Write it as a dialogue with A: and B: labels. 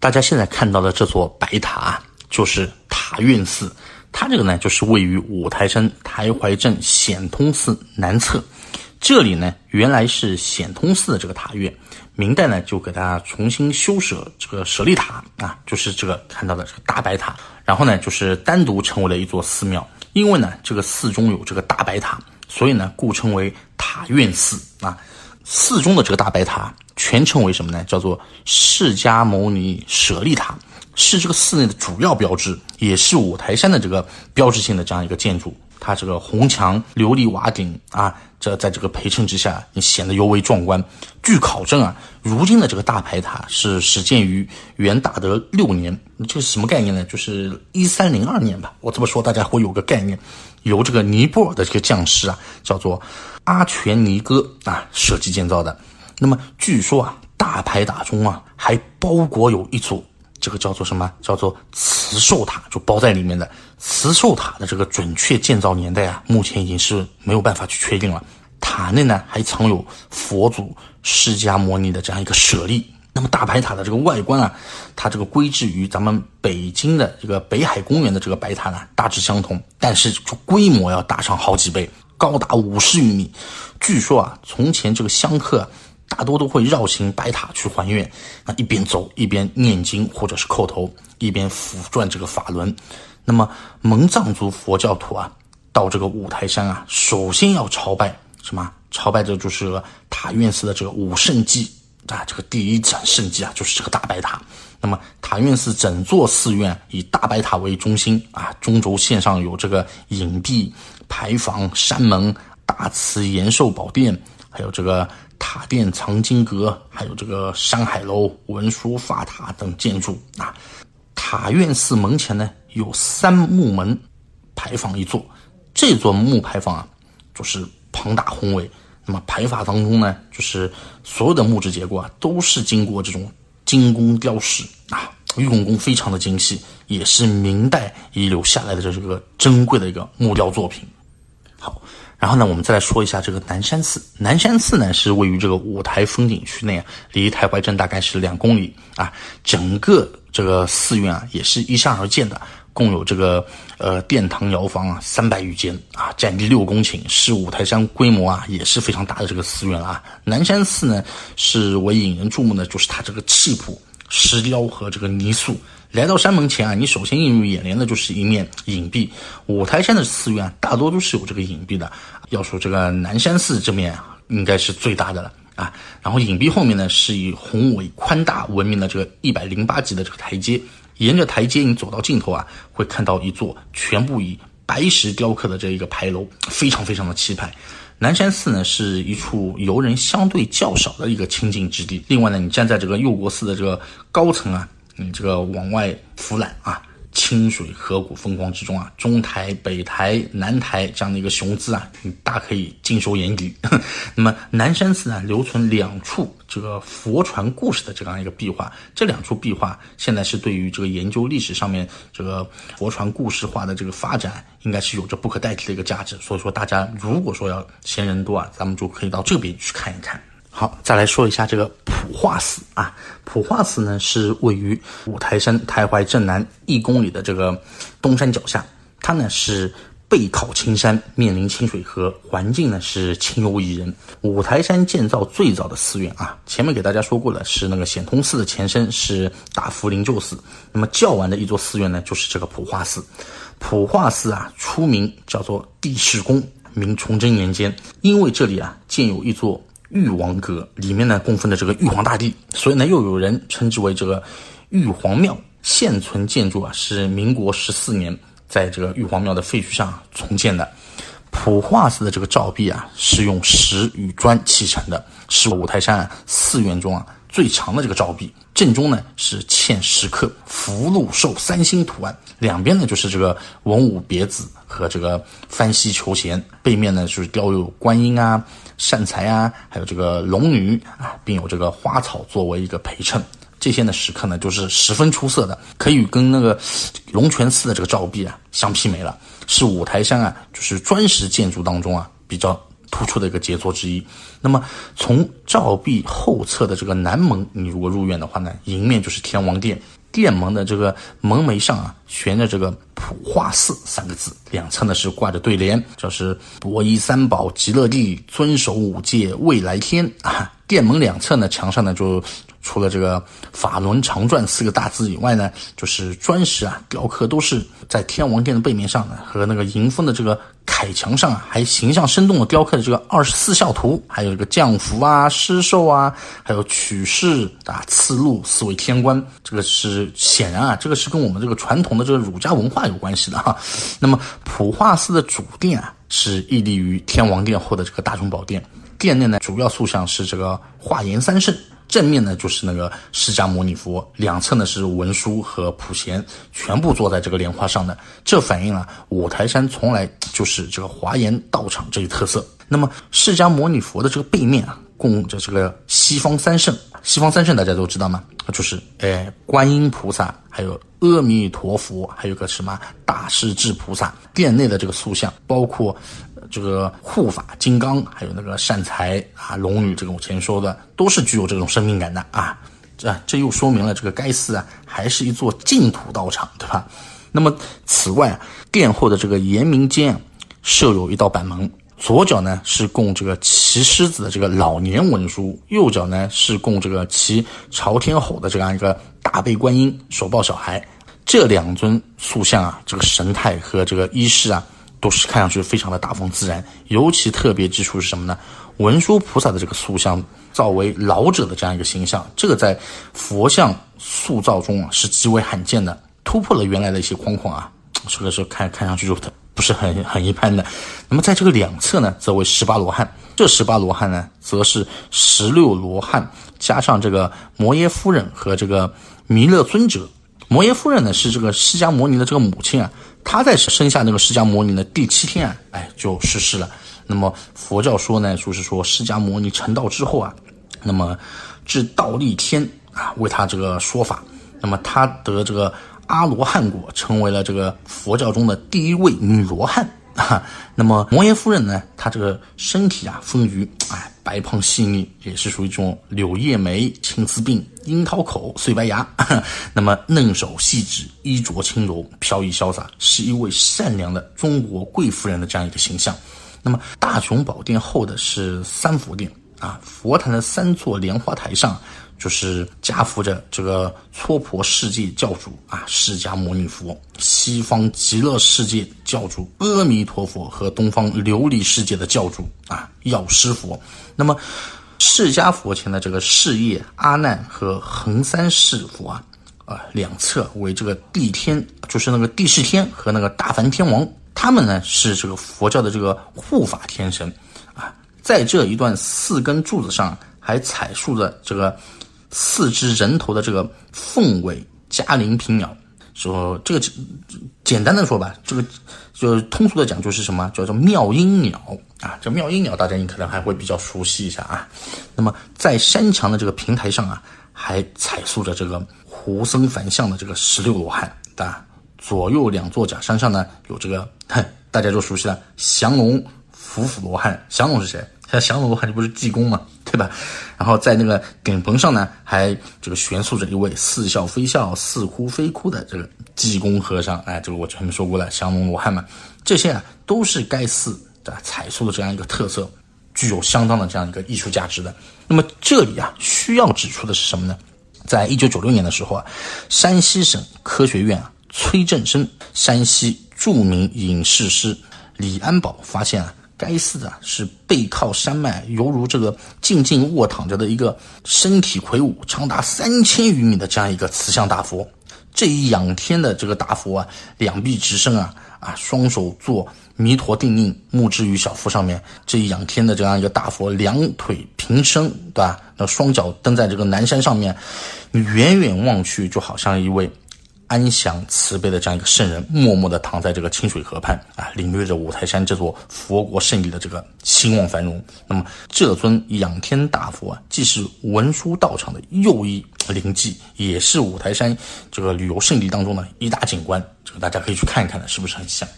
A: 大家现在看到的这座白塔，就是塔院寺。它这个呢，就是位于五台山台怀镇显通寺南侧。这里呢，原来是显通寺的这个塔院，明代呢就给它重新修舍这个舍利塔啊，就是这个看到的这个大白塔。然后呢，就是单独成为了一座寺庙。因为呢，这个寺中有这个大白塔，所以呢，故称为塔院寺啊。寺中的这个大白塔全称为什么呢？叫做释迦牟尼舍利塔。是这个寺内的主要标志，也是五台山的这个标志性的这样一个建筑。它这个红墙琉璃瓦顶啊，这在这个陪衬之下，你显得尤为壮观。据考证啊，如今的这个大牌塔是始建于元大德六年，这是什么概念呢？就是一三零二年吧。我这么说大家会有个概念，由这个尼泊尔的这个匠师啊，叫做阿全尼哥啊设计建造的。那么据说啊，大牌塔中啊还包裹有一组。这个叫做什么？叫做慈寿塔，就包在里面的慈寿塔的这个准确建造年代啊，目前已经是没有办法去确定了。塔内呢还藏有佛祖释迦牟尼的这样一个舍利。那么大白塔的这个外观啊，它这个规制与咱们北京的这个北海公园的这个白塔呢大致相同，但是就规模要大上好几倍，高达五十余米。据说啊，从前这个香客。大多都会绕行白塔去还愿，啊，一边走一边念经或者是叩头，一边抚转这个法轮。那么蒙藏族佛教徒啊，到这个五台山啊，首先要朝拜什么？朝拜这就是塔院寺的这个五圣迹啊，这个第一盏圣迹啊，就是这个大白塔。那么塔院寺整座寺院以大白塔为中心啊，中轴线上有这个影壁、牌坊、山门、大慈延寿宝殿，还有这个。塔殿藏经阁，还有这个山海楼、文殊法塔等建筑啊。塔院寺门前呢有三木门牌坊一座，这座木牌坊啊就是庞大宏伟。那么牌坊当中呢，就是所有的木质结构啊都是经过这种精工雕饰啊，用工非常的精细，也是明代遗留下来的这个珍贵的一个木雕作品。好。然后呢，我们再来说一下这个南山寺。南山寺呢是位于这个五台风景区内，离台怀镇大概是两公里啊。整个这个寺院啊也是依山而建的，共有这个呃殿堂窑房啊三百余间啊，占地六公顷，是五台山规模啊也是非常大的这个寺院了啊。南山寺呢是为引人注目的，就是它这个气魄、石雕和这个泥塑。来到山门前啊，你首先映入眼帘的就是一面影壁。五台山的寺院大多都是有这个影壁的。要说这个南山寺这面应该是最大的了啊。然后影壁后面呢，是以宏伟宽大闻名的这个一百零八级的这个台阶。沿着台阶，你走到尽头啊，会看到一座全部以白石雕刻的这一个牌楼，非常非常的气派。南山寺呢，是一处游人相对较少的一个清净之地。另外呢，你站在这个佑国寺的这个高层啊。你这个往外俯览啊，清水河谷风光之中啊，中台、北台、南台这样的一个雄姿啊，你大可以尽收眼底。那么南山寺呢，留存两处这个佛传故事的这样一个壁画，这两处壁画现在是对于这个研究历史上面这个佛传故事化的这个发展，应该是有着不可代替的一个价值。所以说，大家如果说要嫌人多啊，咱们就可以到这边去看一看。好，再来说一下这个普化寺啊。普化寺呢是位于五台山台怀镇南一公里的这个东山脚下，它呢是背靠青山，面临清水河，环境呢是清幽宜人。五台山建造最早的寺院啊，前面给大家说过了，是那个显通寺的前身是大福灵鹫寺。那么较晚的一座寺院呢，就是这个普化寺。普化寺啊，出名叫做地势宫，明崇祯年间，因为这里啊建有一座。玉皇阁里面呢供奉的这个玉皇大帝，所以呢又有人称之为这个玉皇庙。现存建筑啊是民国十四年在这个玉皇庙的废墟上重建的。普化寺的这个照壁啊是用石与砖砌成的，是五台山寺院中啊最长的这个照壁。正中呢是嵌石刻福禄寿三星图案，两边呢就是这个文武别子和这个翻西求贤，背面呢就是雕有观音啊。善财啊，还有这个龙女啊，并有这个花草作为一个陪衬，这些呢石刻呢就是十分出色的，可以跟那个龙泉寺的这个照壁啊相媲美了，是五台山啊就是砖石建筑当中啊比较突出的一个杰作之一。那么从照壁后侧的这个南门，你如果入院的话呢，迎面就是天王殿。殿门的这个门楣上啊，悬着这个“普化寺”三个字，两侧呢是挂着对联，就是“博依三宝极乐地，遵守五戒未来天”啊。殿门两侧呢，墙上呢就。除了这个“法轮常转”四个大字以外呢，就是砖石啊雕刻都是在天王殿的背面上呢，和那个迎风的这个铠墙上啊，还形象生动的雕刻的这个二十四孝图，还有这个降福啊、施寿啊，还有取士啊、赐禄、四位天官。这个是显然啊，这个是跟我们这个传统的这个儒家文化有关系的哈。那么普化寺的主殿啊，是屹立于天王殿后的这个大雄宝殿，殿内呢主要塑像是这个华严三圣。正面呢就是那个释迦牟尼佛，两侧呢是文殊和普贤，全部坐在这个莲花上的。这反映了五台山从来就是这个华严道场这一特色。那么释迦牟尼佛的这个背面啊，供着这个西方三圣。西方三圣大家都知道吗？就是哎，观音菩萨，还有阿弥陀佛，还有个什么大势至菩萨。殿内的这个塑像，包括。这个护法金刚，还有那个善财啊龙女，这个我前面说的都是具有这种生命感的啊，这这又说明了这个该寺啊还是一座净土道场，对吧？那么此外，殿后的这个延明间设有一道板门，左脚呢是供这个骑狮子的这个老年文殊，右脚呢是供这个骑朝天吼的这样一个大悲观音手抱小孩。这两尊塑像啊，这个神态和这个衣饰啊。都是看上去非常的大方自然，尤其特别之处是什么呢？文殊菩萨的这个塑像造为老者的这样一个形象，这个在佛像塑造中啊是极为罕见的，突破了原来的一些框框啊，这个是看看上去就不是很很一般的。那么在这个两侧呢，则为十八罗汉，这十八罗汉呢，则是十六罗汉加上这个摩耶夫人和这个弥勒尊者。摩耶夫人呢是这个释迦牟尼的这个母亲啊。他在生下那个释迦牟尼的第七天啊，哎，就逝世了。那么佛教说呢，就是说释迦牟尼成道之后啊，那么至道立天啊，为他这个说法。那么他得这个阿罗汉果，成为了这个佛教中的第一位女罗汉。啊，那么摩耶夫人呢？她这个身体啊，丰腴，哎，白胖细腻，也是属于这种柳叶眉、青丝鬓、樱桃口、碎白牙。那么嫩手细指，衣着轻柔，飘逸潇洒，是一位善良的中国贵妇人的这样一个形象。那么大雄宝殿后的是三佛殿啊，佛坛的三座莲花台上。就是夹伏着这个娑婆世界教主啊，释迦牟尼佛；西方极乐世界教主阿弥陀佛和东方琉璃世界的教主啊，药师佛。那么，释迦佛前的这个事业阿难和恒三世佛啊，啊，两侧为这个地天，就是那个地势天和那个大梵天王，他们呢是这个佛教的这个护法天神啊。在这一段四根柱子上还彩塑着这个。四只人头的这个凤尾嘉陵平鸟，说这个简单的说吧，这个就通俗的讲就是什么叫做妙音鸟啊？这妙音鸟大家你可能还会比较熟悉一下啊。那么在山墙的这个平台上啊，还彩塑着这个胡僧梵像的这个十六罗汉啊。左右两座假山上呢有这个，大家就熟悉了降龙伏虎罗汉。降龙是谁？像降龙罗汉这不是济公吗？对吧？然后在那个顶棚上呢，还这个悬塑着一位似笑非笑、似哭非哭的这个济公和尚。哎，这个我前面说过了，降龙罗汉嘛，这些啊都是该寺的彩塑的这样一个特色，具有相当的这样一个艺术价值的。那么这里啊需要指出的是什么呢？在一九九六年的时候啊，山西省科学院啊崔振生、山西著名影视师李安宝发现啊。该寺啊是背靠山脉，犹如这个静静卧躺着的一个身体魁梧、长达三千余米的这样一个慈祥大佛。这一仰天的这个大佛啊，两臂直伸啊啊，双手做弥陀定印，木置于小腹上面。这一仰天的这样一个大佛，两腿平伸，对吧？那双脚蹬在这个南山上面，你远远望去，就好像一位。安详慈悲的这样一个圣人，默默地躺在这个清水河畔啊，领略着五台山这座佛国圣地的这个兴旺繁荣。那么，这尊仰天大佛啊，既是文殊道场的又一灵迹，也是五台山这个旅游胜地当中的一大景观。这个大家可以去看一看的，是不是很像？